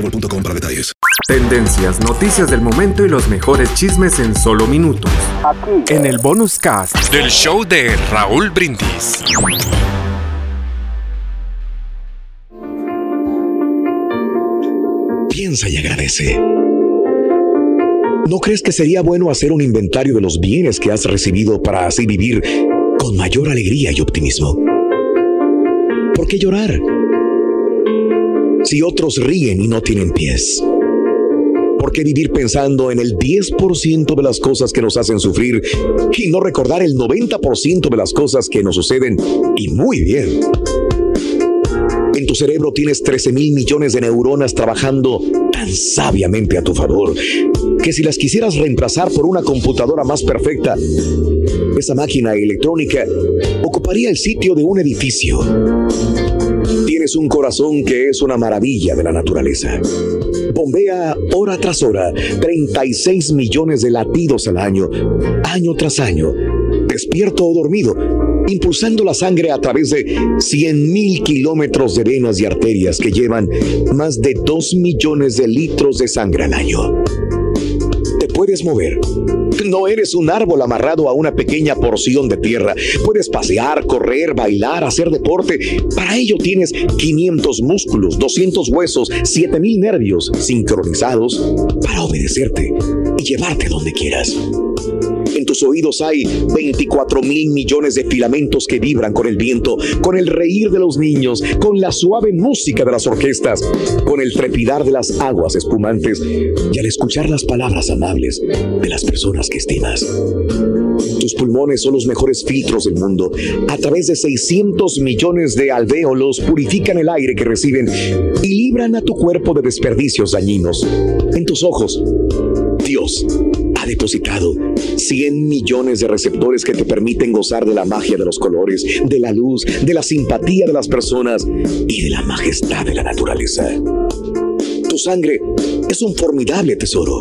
boostmobile.com para detalles. Tendencias, noticias del momento y los mejores chismes en solo minutos. Aquí. En el bonus cast del show de Raúl Brindis. Piensa y agradece. ¿No crees que sería bueno hacer un inventario de los bienes que has recibido para así vivir con mayor alegría y optimismo? ¿Por qué llorar? Si otros ríen y no tienen pies? ¿Por qué vivir pensando en el 10% de las cosas que nos hacen sufrir y no recordar el 90% de las cosas que nos suceden y muy bien? En tu cerebro tienes 13 mil millones de neuronas trabajando tan sabiamente a tu favor que si las quisieras reemplazar por una computadora más perfecta, esa máquina electrónica ocuparía el sitio de un edificio un corazón que es una maravilla de la naturaleza. Bombea hora tras hora 36 millones de latidos al año, año tras año, despierto o dormido, impulsando la sangre a través de 100 mil kilómetros de venas y arterias que llevan más de 2 millones de litros de sangre al año. Puedes mover no eres un árbol amarrado a una pequeña porción de tierra. Puedes pasear, correr, bailar, hacer deporte. Para ello tienes 500 músculos, 200 huesos, 7000 nervios sincronizados para obedecerte y llevarte donde quieras. Tus oídos hay 24 mil millones de filamentos que vibran con el viento, con el reír de los niños, con la suave música de las orquestas, con el trepidar de las aguas espumantes y al escuchar las palabras amables de las personas que estimas. Tus pulmones son los mejores filtros del mundo. A través de 600 millones de alvéolos purifican el aire que reciben y libran a tu cuerpo de desperdicios dañinos. En tus ojos, Dios ha depositado 100 millones de receptores que te permiten gozar de la magia de los colores, de la luz, de la simpatía de las personas y de la majestad de la naturaleza. Tu sangre es un formidable tesoro.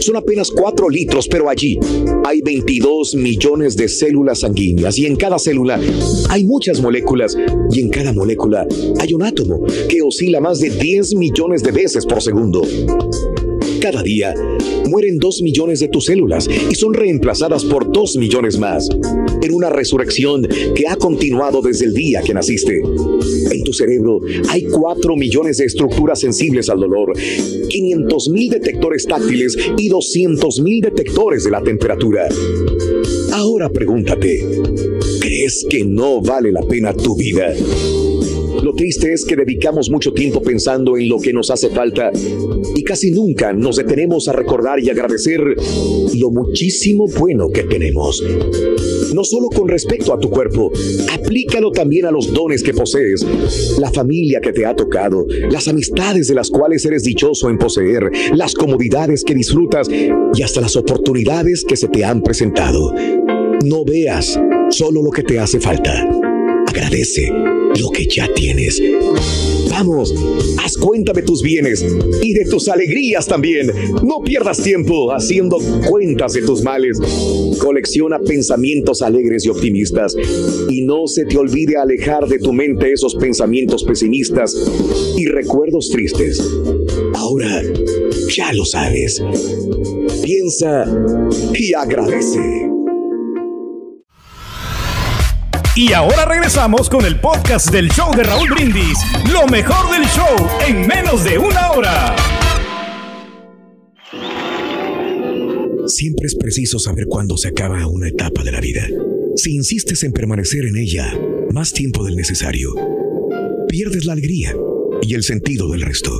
Son apenas 4 litros, pero allí hay 22 millones de células sanguíneas y en cada célula hay muchas moléculas y en cada molécula hay un átomo que oscila más de 10 millones de veces por segundo. Cada día mueren dos millones de tus células y son reemplazadas por dos millones más, en una resurrección que ha continuado desde el día que naciste. En tu cerebro hay cuatro millones de estructuras sensibles al dolor, 500 mil detectores táctiles y 200 mil detectores de la temperatura. Ahora pregúntate, ¿crees que no vale la pena tu vida? Lo triste es que dedicamos mucho tiempo pensando en lo que nos hace falta y casi nunca nos detenemos a recordar y agradecer lo muchísimo bueno que tenemos. No solo con respecto a tu cuerpo, aplícalo también a los dones que posees, la familia que te ha tocado, las amistades de las cuales eres dichoso en poseer, las comodidades que disfrutas y hasta las oportunidades que se te han presentado. No veas solo lo que te hace falta. Agradece lo que ya tienes. Vamos, haz cuenta de tus bienes y de tus alegrías también. No pierdas tiempo haciendo cuentas de tus males. Colecciona pensamientos alegres y optimistas y no se te olvide alejar de tu mente esos pensamientos pesimistas y recuerdos tristes. Ahora ya lo sabes. Piensa y agradece. Y ahora regresamos con el podcast del show de Raúl Brindis. Lo mejor del show en menos de una hora. Siempre es preciso saber cuándo se acaba una etapa de la vida. Si insistes en permanecer en ella más tiempo del necesario, pierdes la alegría y el sentido del resto.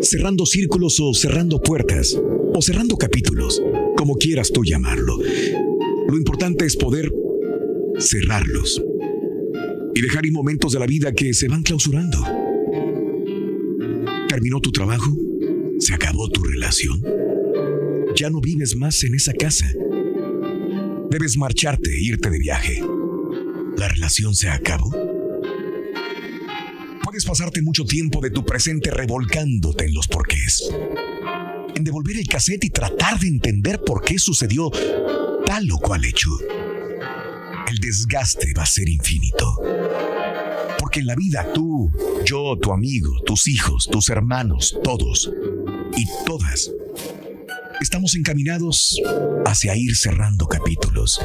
cerrando círculos o cerrando puertas, o cerrando capítulos, como quieras tú llamarlo. Lo importante es poder cerrarlos y dejar ir momentos de la vida que se van clausurando. Terminó tu trabajo, se acabó tu relación. Ya no vives más en esa casa. Debes marcharte e irte de viaje. ¿La relación se acabó? Puedes pasarte mucho tiempo de tu presente revolcándote en los porqués. En devolver el cassette y tratar de entender por qué sucedió tal o cual hecho. El desgaste va a ser infinito. Porque en la vida tú, yo, tu amigo, tus hijos, tus hermanos, todos y todas estamos encaminados hacia ir cerrando capítulos,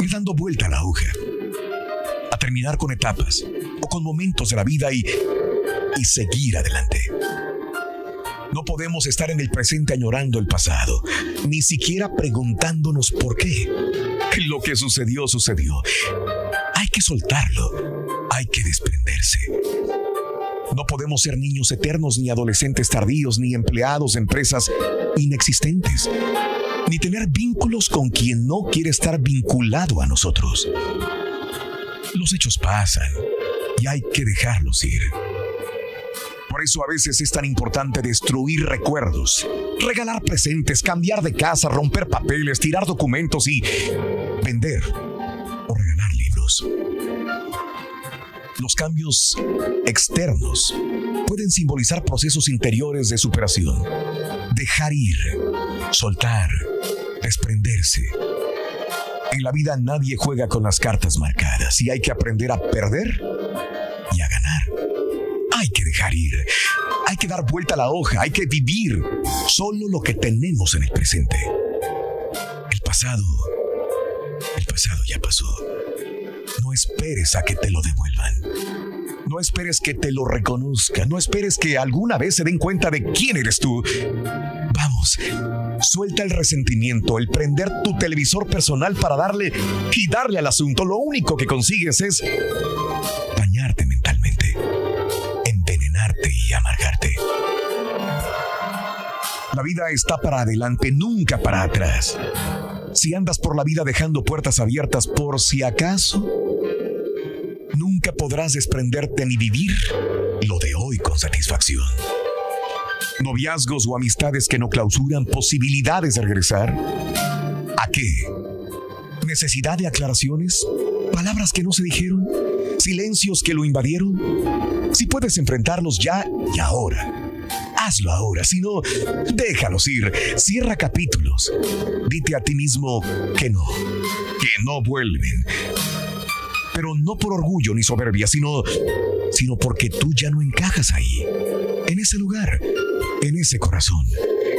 ir dando vuelta a la hoja, a terminar con etapas o con momentos de la vida y, y seguir adelante. No podemos estar en el presente añorando el pasado, ni siquiera preguntándonos por qué. Lo que sucedió, sucedió. Hay que soltarlo, hay que desprenderse. No podemos ser niños eternos, ni adolescentes tardíos, ni empleados de empresas inexistentes, ni tener vínculos con quien no quiere estar vinculado a nosotros. Los hechos pasan y hay que dejarlos ir. Por eso a veces es tan importante destruir recuerdos, regalar presentes, cambiar de casa, romper papeles, tirar documentos y vender o regalar libros. Los cambios externos pueden simbolizar procesos interiores de superación. Dejar ir, soltar, desprenderse. En la vida nadie juega con las cartas marcadas y hay que aprender a perder y a ganar. Hay que dejar ir, hay que dar vuelta a la hoja, hay que vivir solo lo que tenemos en el presente. El pasado, el pasado ya pasó. No esperes a que te lo devuelvan. No esperes que te lo reconozcan. No esperes que alguna vez se den cuenta de quién eres tú. Vamos, suelta el resentimiento, el prender tu televisor personal para darle y darle al asunto. Lo único que consigues es dañarte mentalmente, envenenarte y amargarte. La vida está para adelante, nunca para atrás. Si andas por la vida dejando puertas abiertas por si acaso, nunca podrás desprenderte ni vivir lo de hoy con satisfacción. Noviazgos o amistades que no clausuran posibilidades de regresar. ¿A qué? ¿Necesidad de aclaraciones? ¿Palabras que no se dijeron? ¿Silencios que lo invadieron? Si puedes enfrentarlos ya y ahora hazlo ahora, si no, déjalos ir, cierra capítulos. Dite a ti mismo que no, que no vuelven. Pero no por orgullo ni soberbia, sino, sino porque tú ya no encajas ahí, en ese lugar, en ese corazón,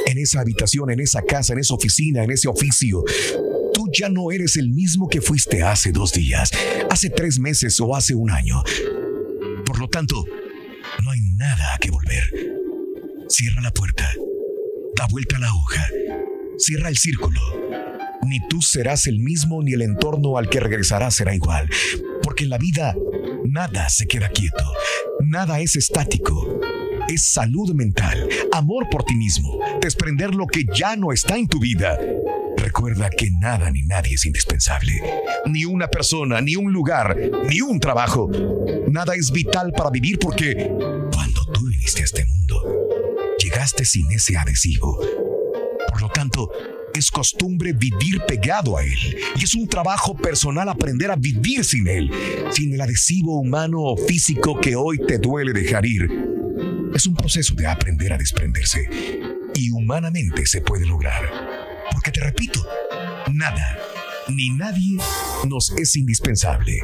en esa habitación, en esa casa, en esa oficina, en ese oficio. Tú ya no eres el mismo que fuiste hace dos días, hace tres meses o hace un año. Por lo tanto, no hay nada a que volver. Cierra la puerta. Da vuelta la hoja. Cierra el círculo. Ni tú serás el mismo ni el entorno al que regresarás será igual. Porque en la vida nada se queda quieto. Nada es estático. Es salud mental, amor por ti mismo, desprender lo que ya no está en tu vida. Recuerda que nada ni nadie es indispensable. Ni una persona, ni un lugar, ni un trabajo. Nada es vital para vivir porque tú viniste a este mundo, llegaste sin ese adhesivo. Por lo tanto, es costumbre vivir pegado a él. Y es un trabajo personal aprender a vivir sin él, sin el adhesivo humano o físico que hoy te duele dejar ir. Es un proceso de aprender a desprenderse. Y humanamente se puede lograr. Porque te repito, nada, ni nadie nos es indispensable.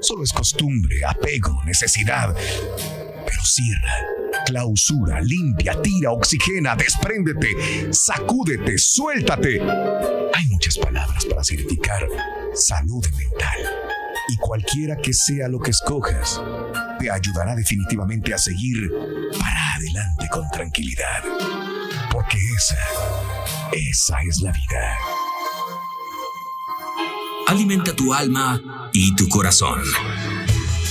Solo es costumbre, apego, necesidad. Pero cierra clausura, limpia, tira, oxigena, despréndete, sacúdete, suéltate. Hay muchas palabras para significar salud mental. Y cualquiera que sea lo que escojas, te ayudará definitivamente a seguir para adelante con tranquilidad. Porque esa, esa es la vida. Alimenta tu alma y tu corazón